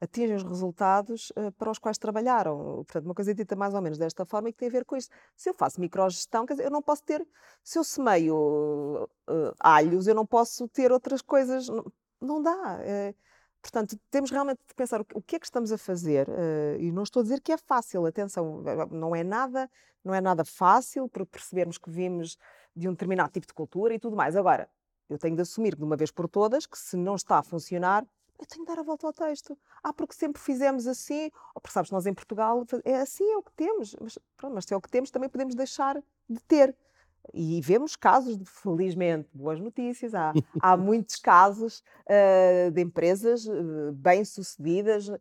atingem os resultados uh, para os quais trabalharam. Portanto, uma coisa dita mais ou menos desta forma e que tem a ver com isto. Se eu faço microgestão, quer dizer, eu não posso ter, se eu semeio alhos, eu não posso ter outras coisas, não, não dá. Portanto, temos realmente de pensar o que é que estamos a fazer. e não estou a dizer que é fácil, atenção, não é nada não é nada fácil, porque percebermos que vimos de um determinado tipo de cultura e tudo mais. Agora, eu tenho de assumir de uma vez por todas que se não está a funcionar, eu tenho de dar a volta ao texto. Ah, porque sempre fizemos assim, ou porque sabes, nós em Portugal é assim, é o que temos, mas, pronto, mas se é o que temos, também podemos deixar de ter. E vemos casos, de, felizmente, boas notícias. Há, há muitos casos uh, de empresas uh, bem-sucedidas uh,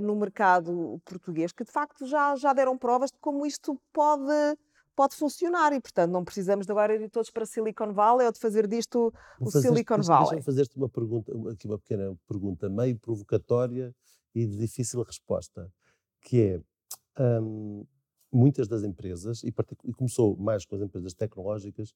no mercado português que, de facto, já, já deram provas de como isto pode, pode funcionar. E, portanto, não precisamos de agora ir todos para Silicon Valley ou de fazer disto o Silicon Valley. Deixa-me fazer-te uma pergunta, aqui uma pequena pergunta, meio provocatória e de difícil resposta, que é. Um, muitas das empresas, e, e, começou mais com as empresas tecnológicas,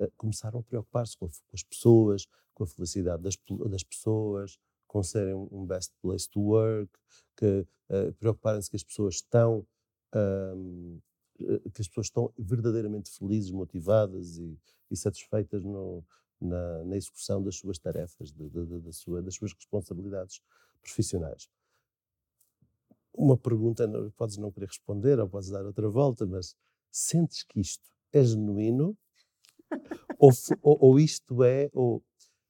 uh, começaram a preocupar-se com, com, as pessoas, com a felicidade das, das pessoas, com serem um best place to work, que uh, preocuparem-se que as pessoas estão um, que as pessoas estão verdadeiramente felizes, motivadas e, e satisfeitas no, na, na, execução das suas tarefas, de, de, de, sua, das suas responsabilidades profissionais uma pergunta, podes não querer responder ou podes dar outra volta, mas sentes que isto é genuíno? ou, ou, ou, isto é, ou,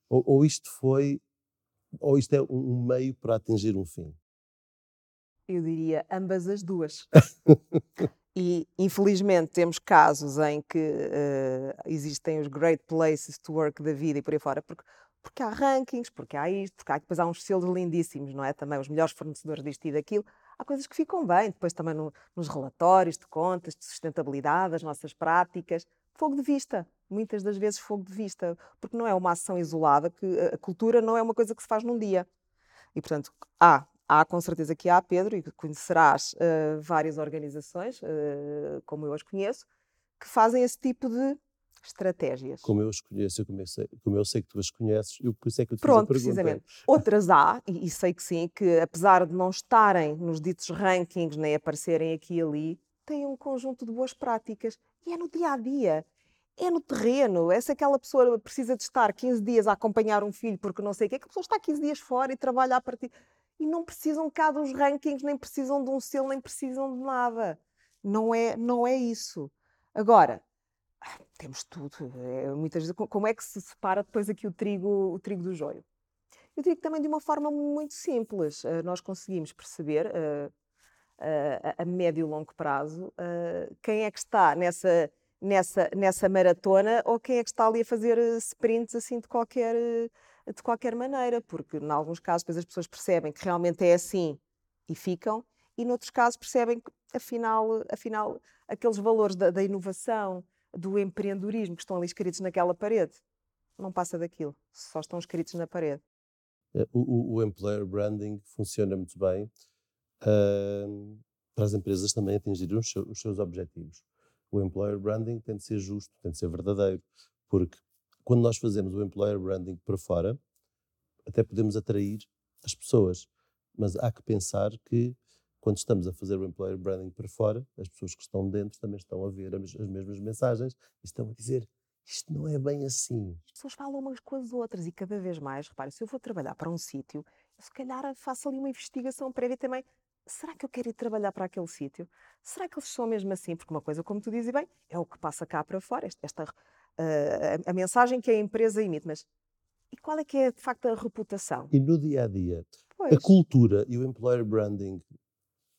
ou, isto foi, ou isto é um meio para atingir um fim? Eu diria ambas as duas. e infelizmente temos casos em que uh, existem os great places to work da vida e por aí fora, porque, porque há rankings, porque há isto, porque há, depois há uns selos lindíssimos, não é? Também os melhores fornecedores disto e daquilo há coisas que ficam bem, depois também no, nos relatórios de contas, de sustentabilidade, as nossas práticas. Fogo de vista, muitas das vezes fogo de vista, porque não é uma ação isolada, que a cultura não é uma coisa que se faz num dia. E, portanto, há, há com certeza que há, Pedro, e conhecerás uh, várias organizações, uh, como eu as conheço, que fazem esse tipo de estratégias. Como eu as conheço, como eu sei, como eu sei que tu as conheces, eu, por isso é que eu te Pronto, precisamente. Outras há, e, e, sei que sim, que apesar de não estarem nos ditos rankings, nem aparecerem aqui e ali, têm um conjunto de boas práticas. E é no dia a dia. É no terreno. É se aquela pessoa precisa de estar 15 dias a acompanhar um filho porque não sei o que, é que a pessoa está 15 dias fora e trabalha a partir. E não precisam cá dos rankings, nem precisam de um selo, nem precisam de nada. Não é, não é isso. Agora, temos tudo. É, muitas vezes, como é que se separa depois aqui o trigo, o trigo do joio? Eu digo também de uma forma muito simples. Uh, nós conseguimos perceber uh, uh, a médio e longo prazo quem é que está nessa, nessa, nessa maratona ou quem é que está ali a fazer sprints assim de qualquer, de qualquer maneira, porque em alguns casos depois as pessoas percebem que realmente é assim e ficam, e noutros casos percebem que afinal, afinal aqueles valores da, da inovação, do empreendedorismo que estão ali escritos naquela parede. Não passa daquilo, só estão escritos na parede. É, o, o employer branding funciona muito bem uh, para as empresas também atingirem os seus, os seus objetivos. O employer branding tem de ser justo, tem de ser verdadeiro, porque quando nós fazemos o employer branding para fora, até podemos atrair as pessoas, mas há que pensar que quando estamos a fazer o employer branding para fora, as pessoas que estão dentro também estão a ver as, mesmas mensagens e estão a dizer isto não é bem assim. As pessoas falam umas com as outras e cada vez mais, repare, se eu vou trabalhar para um sítio, se calhar faço ali uma investigação prévia também, será que eu quero ir trabalhar para aquele sítio? Será que eles são mesmo assim? Porque uma coisa, como tu dizes bem, é o que passa cá para fora, esta, esta uh, a, a, mensagem que a empresa emite, mas e qual é que é de facto a reputação? E no dia a dia, pois. a cultura e o employer branding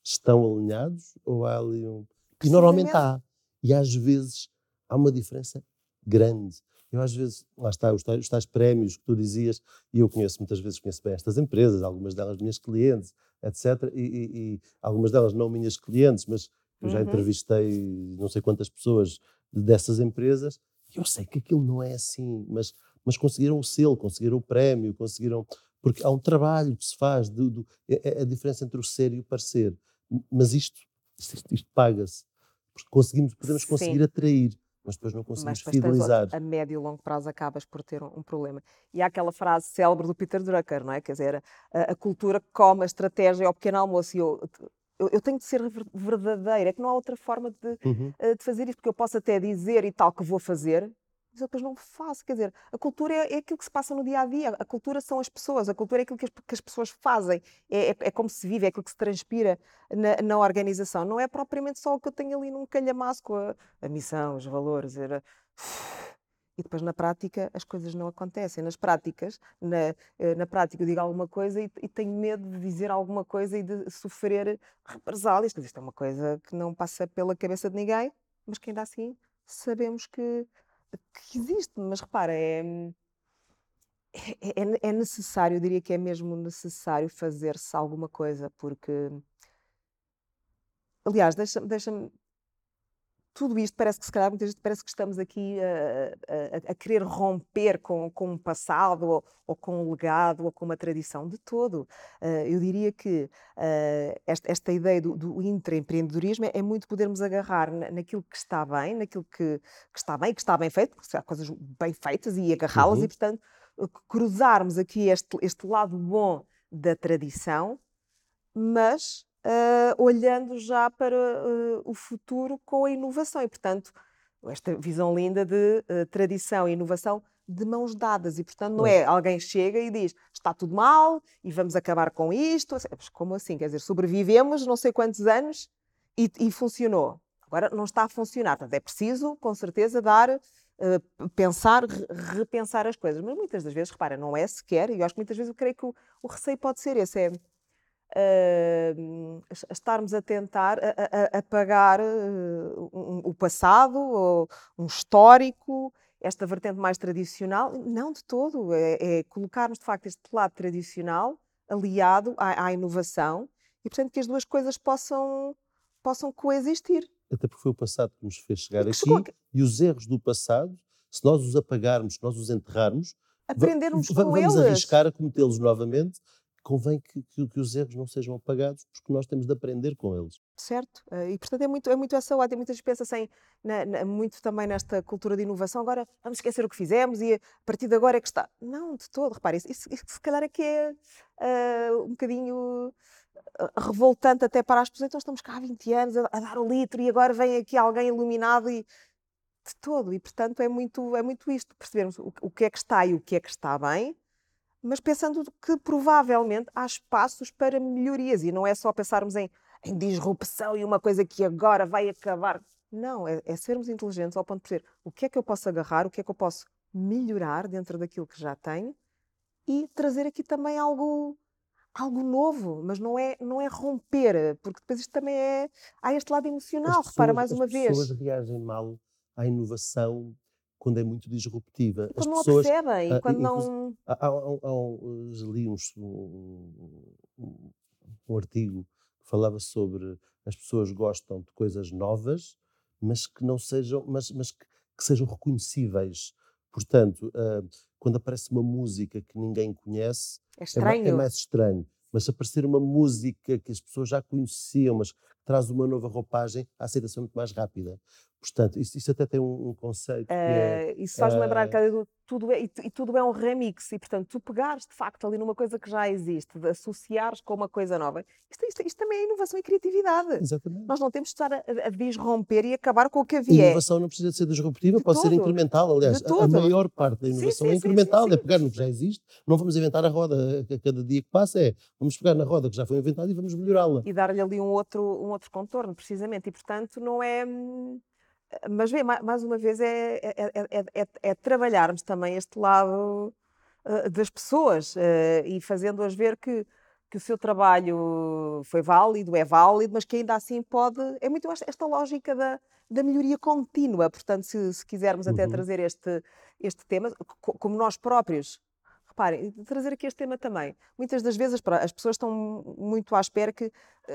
estão alinhados ou há ali um. E normalmente há. E às vezes há uma diferença grande. Eu às vezes, lá está, os tais, os tais, prémios que tu dizias, e eu conheço muitas vezes, conheço bem estas empresas, algumas delas minhas clientes, etc. E, e, e algumas delas não minhas clientes, mas eu já uhum. entrevistei não sei quantas pessoas dessas empresas, e eu sei que aquilo não é assim, mas, mas conseguiram o selo, conseguiram o prémio, conseguiram. Porque há um trabalho que se faz, de, é, é a diferença entre o ser e o parecer. Mas isto, isto, isto paga-se. Porque conseguimos, podemos conseguir Sim. atrair mas depois não conseguimos mas fidelizar. a médio e longo prazo acabas por ter um, um, problema. E há aquela frase célebre do Peter Drucker, não é? Quer dizer, a, a cultura come a estratégia ao pequeno almoço. E eu, eu, eu, tenho de ser verdadeira, é que não há outra forma de, uhum. Eh, de fazer isto, porque eu posso até dizer e tal que vou fazer, mas eu depois não faço. Quer dizer, a cultura é, é, aquilo que se passa no dia a dia. A cultura são as pessoas. A cultura é aquilo que as, que as pessoas fazem. É, é, é, como se vive, é aquilo que se transpira na, na, organização. Não é propriamente só o que eu tenho ali num calhamaço com a, a missão, os valores. Era... E depois na prática as coisas não acontecem. Nas práticas, na, eh, na prática eu digo alguma coisa e, e tenho medo de dizer alguma coisa e de sofrer represálias. Isto é uma coisa que não passa pela cabeça de ninguém, mas que ainda assim sabemos que que existe, mas repara, é, é, é, necessário, eu diria que é mesmo necessário fazer-se alguma coisa, porque. Aliás, deixa-me deixa tudo isto parece que se calhar muitas vezes parece que estamos aqui a, a, a querer romper com, com um passado ou, ou, com um legado ou com uma tradição de todo. Uh, eu diria que uh, esta, esta, ideia do, do intraempreendedorismo é, é, muito podermos agarrar na, naquilo que está bem, naquilo que, que, está bem, que está bem feito, porque há coisas bem feitas e agarrá-las uhum. e, portanto, cruzarmos aqui este, este lado bom da tradição, mas uh, olhando já para uh, o futuro com a inovação. E, portanto, esta visão linda de uh, tradição e inovação de mãos dadas. E, portanto, não é alguém chega e diz está tudo mal e vamos acabar com isto. Como assim? Quer dizer, sobrevivemos não sei quantos anos e, e funcionou. Agora não está a funcionar. Portanto, é preciso, com certeza, dar Uh, pensar, re repensar as coisas. Mas muitas das vezes, repara, não é sequer, e eu acho que muitas vezes eu creio que o, o receio pode ser esse, é uh, estarmos a tentar apagar uh, um, o passado, ou um histórico, esta vertente mais tradicional. Não de todo. É, é colocarmos, de facto, este lado tradicional aliado à, à, inovação e, portanto, que as duas coisas possam, possam coexistir. Até porque foi o passado que nos fez chegar aqui, e os erros do passado, se nós os apagarmos, se nós os enterrarmos, aprendermos com vamos eles. Vamos arriscar a cometê-los novamente convém que, que, que, os erros não sejam apagados, porque nós temos de aprender com eles. Certo, eh, e portanto é muito, é muito essa ótica. Muitas pensa assim, na, na, muito também nesta cultura de inovação, agora vamos esquecer o que fizemos e a partir de agora é que está. Não, de todo, repare, isso, isso, isso se calhar é que é uh, um bocadinho eh, revoltante até para as pessoas. Então estamos cá há 20 anos a, a dar o litro e agora vem aqui alguém iluminado e de todo. E portanto é muito, é muito isto, percebermos o, o que é que está e o que é que está bem mas pensando que provavelmente há espaços para melhorias e não é só pensarmos em, em disrupção e uma coisa que agora vai acabar. Não, é, é, sermos inteligentes ao ponto de perceber o que é que eu posso agarrar, o que é que eu posso melhorar dentro daquilo que já tenho e trazer aqui também algo algo novo, mas não é não é romper, porque depois isto também é há este lado emocional, pessoas, repara mais uma vez. As pessoas reagem mal à inovação quando é muito disruptiva. Quando As não pessoas, percebem, uh, quando não. Há, há, há, há li uns, um, um, um, artigo que falava sobre as pessoas gostam de coisas novas, mas que não sejam, mas, mas que, que sejam reconhecíveis. Portanto, uh, quando aparece uma música que ninguém conhece, é, estranho. é, é mais estranho. Mas se aparecer uma música que as pessoas já conheciam, mas traz uma nova roupagem, a aceitação é muito mais rápida. Portanto, isto, isto até tem um, um conceito que é, Uh, isso faz-me lembrar uh, que tudo é, e, e tudo é um remix, e portanto, tu pegares de facto ali numa coisa que já existe, de associares com uma coisa nova, isto, isto- isto também é inovação e criatividade. Exatamente. Nós não temos de estar a, a- a desromper e acabar com o que A havia. inovação não precisa de ser disruptiva, De pode ser incremental. Aliás, a- a maior parte da inovação sim, é sim, sim, incremental, é sim. pegar no que já existe, não vamos inventar a roda a, a cada dia que passa, é vamos pegar na roda que já foi inventada e vamos melhorá-la. e dar-lhe ali um outro, um outro contorno, precisamente. E, portanto, não é. Mas, ma- mais uma vez, é, é, é- é- é- é trabalharmos também este lado eh, das pessoas eh, e fazendo-as ver que, que o seu trabalho foi válido, é válido, mas que ainda assim pode. É muito esta, lógica da, da melhoria contínua. Portanto, se, se quisermos até Uhum. trazer este, este tema, co- como nós próprios. Reparem, trazer aqui este tema também. Muitas das vezes as pessoas estão muito à espera que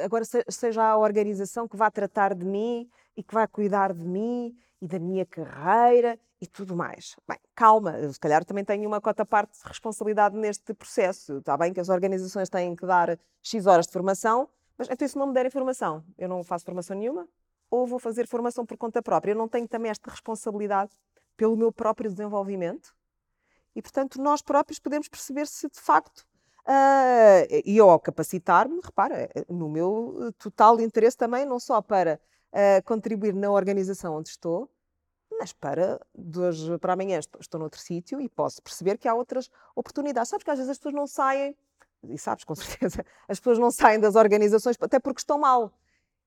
agora se- seja a organização que vá tratar de mim e que vai cuidar de mim e da minha carreira e tudo mais. Bem, calma, eu se calhar também tenho uma cota parte de responsabilidade neste processo. Está bem que as organizações têm que dar X horas de formação, mas então se não me derem formação, eu não faço formação nenhuma ou vou fazer formação por conta própria. Eu não tenho também esta responsabilidade pelo meu próprio desenvolvimento e, portanto, nós próprios podemos perceber se de facto. ah, e eu, ao capacitar-me, repara, no meu total interesse também, não só para ah, contribuir na organização onde estou, mas para de hoje para amanhã estou, estou noutro sítio e posso perceber que há outras oportunidades. Sabes que às vezes as pessoas não saem, e sabes com certeza, as pessoas não saem das organizações até porque estão mal.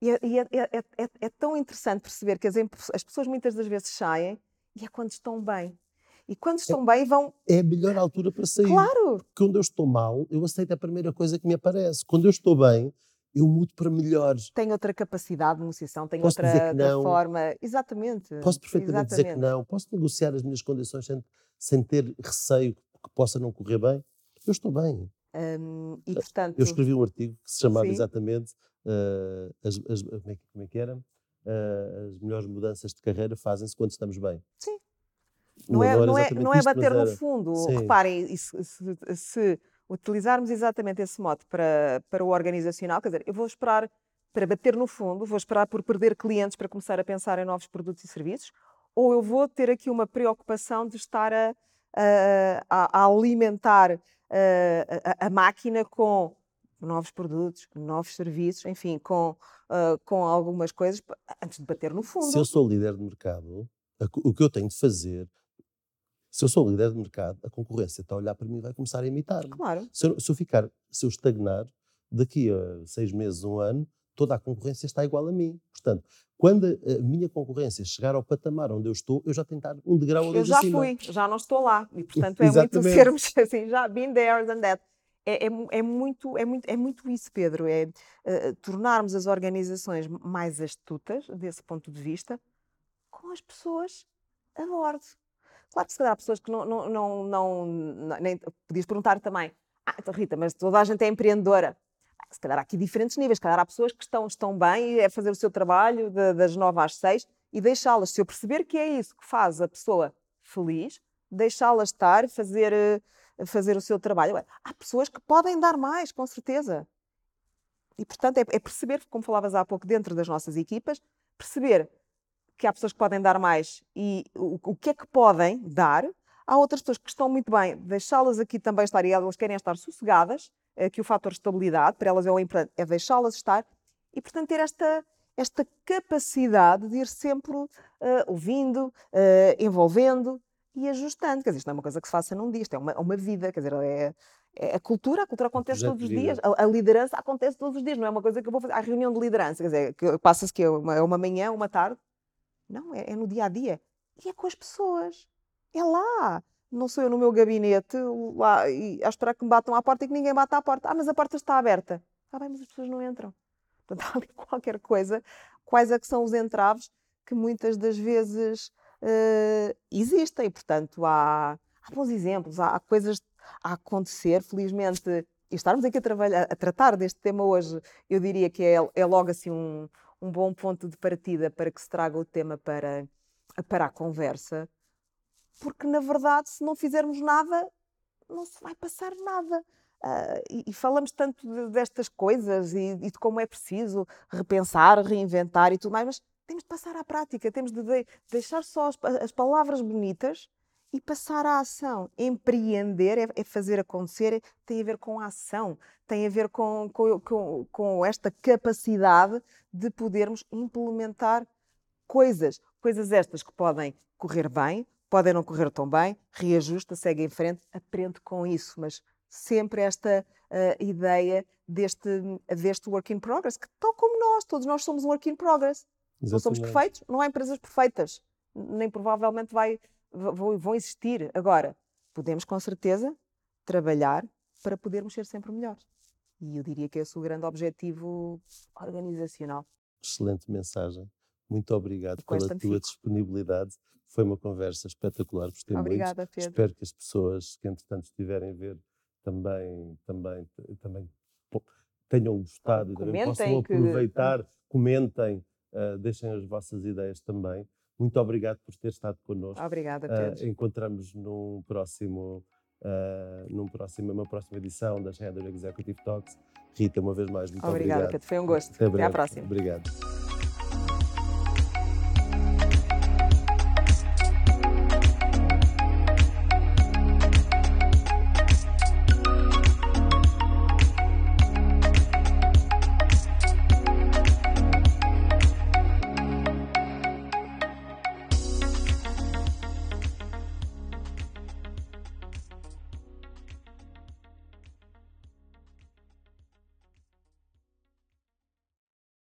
E é, e é- é- é- é- é tão interessante perceber que as, as pessoas muitas das vezes saem e é quando estão bem. E quando estão bem vão. É a melhor altura para sair. Claro! Quando eu estou mal, eu aceito a primeira coisa que me aparece. Quando eu estou bem, eu mudo para melhores. Tem outra capacidade de negociação, tem Posso dizer outra, outra não. forma. Exatamente. Posso perfeitamente dizer que exatamente. não. Posso negociar as minhas condições sem, sem ter receio que possa não correr bem. Eu estou bem. Hum, e portanto. Eu escrevi um artigo que se chamava Sim. exatamente eh, as, as- como, é, que- como é que era? Eh, as melhores mudanças de carreira fazem-se quando estamos bem. Sim. Não é, não, é, exatamente não é isto, mas bater no fundo. Sim. Reparem, se- se utilizarmos exatamente esse modo para, para o organizacional, quer dizer, eu vou esperar para bater no fundo, vou esperar por perder clientes para começar a pensar em novos produtos e serviços, ou eu vou ter aqui uma preocupação de estar a, a- a- alimentar eh, a, a- máquina com novos produtos, novos serviços, enfim, com, ah, com algumas coisas antes de bater no fundo. Se eu sou líder de mercado, o que eu tenho de fazer, se eu sou líder de mercado, a concorrência está a olhar para mim e vai começar a imitar-me. Claro. Se eu, se eu ficar, se eu estagnar, daqui a seis meses, um ano, toda a concorrência está igual a mim. Portanto, quando a minha concorrência chegar ao patamar onde eu estou, eu já tenho estar um degrau ou Eu já acima. fui, já não estou lá. E, portanto, é muito sermos assim, já been there, done that. É, é, é muito, é, muito, é muito isso, Pedro, é eh, tornarmos as organizações mais astutas, desse ponto de vista, com as pessoas a bordo. Claro que se calhar há pessoas que não, não, não, não, nem, podias perguntar também, ah, então Rita, mas toda a gente é empreendedora. Ah, Se calhar há aqui diferentes níveis, se calhar há pessoas que estão, estão bem e é fazer o seu trabalho da- das nove às seis e deixá-las, se eu perceber que é isso que faz a pessoa feliz, deixá-la estar, fazer, eh, fazer o seu trabalho. Ué, Há pessoas que podem dar mais, com certeza. E, portanto, é, é perceber, como falavas há pouco, dentro das nossas equipas, perceber que há pessoas que podem dar mais e o, o que é que podem dar. Há outras pessoas que estão muito bem, deixá-las aqui também estar e elas querem estar sossegadas, é aqui o fator estabilidade, para elas é o importante, é deixá-las estar e, portanto, ter esta, esta capacidade de ir sempre eh, ouvindo, eh, envolvendo e ajustando. Quer dizer, isto não é uma coisa que se faça num dia, isto é uma, é uma vida, quer dizer, é, é a cultura, a cultura acontece todos os dias, a, a liderança acontece todos os dias, não é uma coisa que eu vou fazer. Há reunião de liderança, quer dizer, que passa-se que é uma, é uma manhã, uma tarde. Não, é, é no dia a dia. E é com as pessoas. É lá. Não sou eu no meu gabinete lá, e a esperar que me batam à porta e que ninguém bata à porta. Ah, mas a porta está aberta. Está bem, mas as pessoas não entram. Portanto, há ali qualquer coisa. Quais é que são os entraves que muitas das vezes eh, existem? Portanto, há, há bons exemplos, há, há coisas a acontecer. Felizmente, e estarmos aqui a, a tratar deste tema hoje, eu diria que é, é logo assim um, um bom ponto de partida para que se traga o tema para, para a conversa, porque na verdade, se não fizermos nada, não se vai passar nada. Ah, e, e falamos tanto de- destas coisas e, e de como é preciso repensar, reinventar e tudo mais, mas temos de passar à prática, temos de, de deixar só as, as, palavras bonitas e passar à ação. Empreender é, é, fazer acontecer, tem a ver com a ação, tem a ver com, com, com, com esta capacidade de podermos implementar coisas, coisas estas que podem correr bem, podem não correr tão bem, reajusta, segue em frente, aprende com isso, mas sempre esta uh, ideia deste, deste work in progress, que tal como nós, todos nós somos um work in progress. Exatamente. Não somos perfeitos, não há empresas perfeitas, nem provavelmente vai, vão, vão existir. Agora, podemos com certeza trabalhar para podermos ser sempre melhores. E eu diria que esse é o grande objetivo organizacional. Excelente mensagem. Muito obrigado pela tua fico. disponibilidade. Foi uma conversa espetacular, gostei Obrigada, muito. Pedro. Espero que as pessoas que entretanto estiverem a ver também, também, também tenham gostado comentem e possam aproveitar, que... comentem, uh, deixem as vossas ideias também. Muito obrigado por ter estado connosco. Obrigada, ah, Pedro. Uh, encontramos num próximo, uh, num próximo, uma próxima edição das Header Executive Talks. Rita, uma vez mais, muito Obrigada, obrigado. Pedro. Foi um gosto. Até, Até à próxima. Obrigado.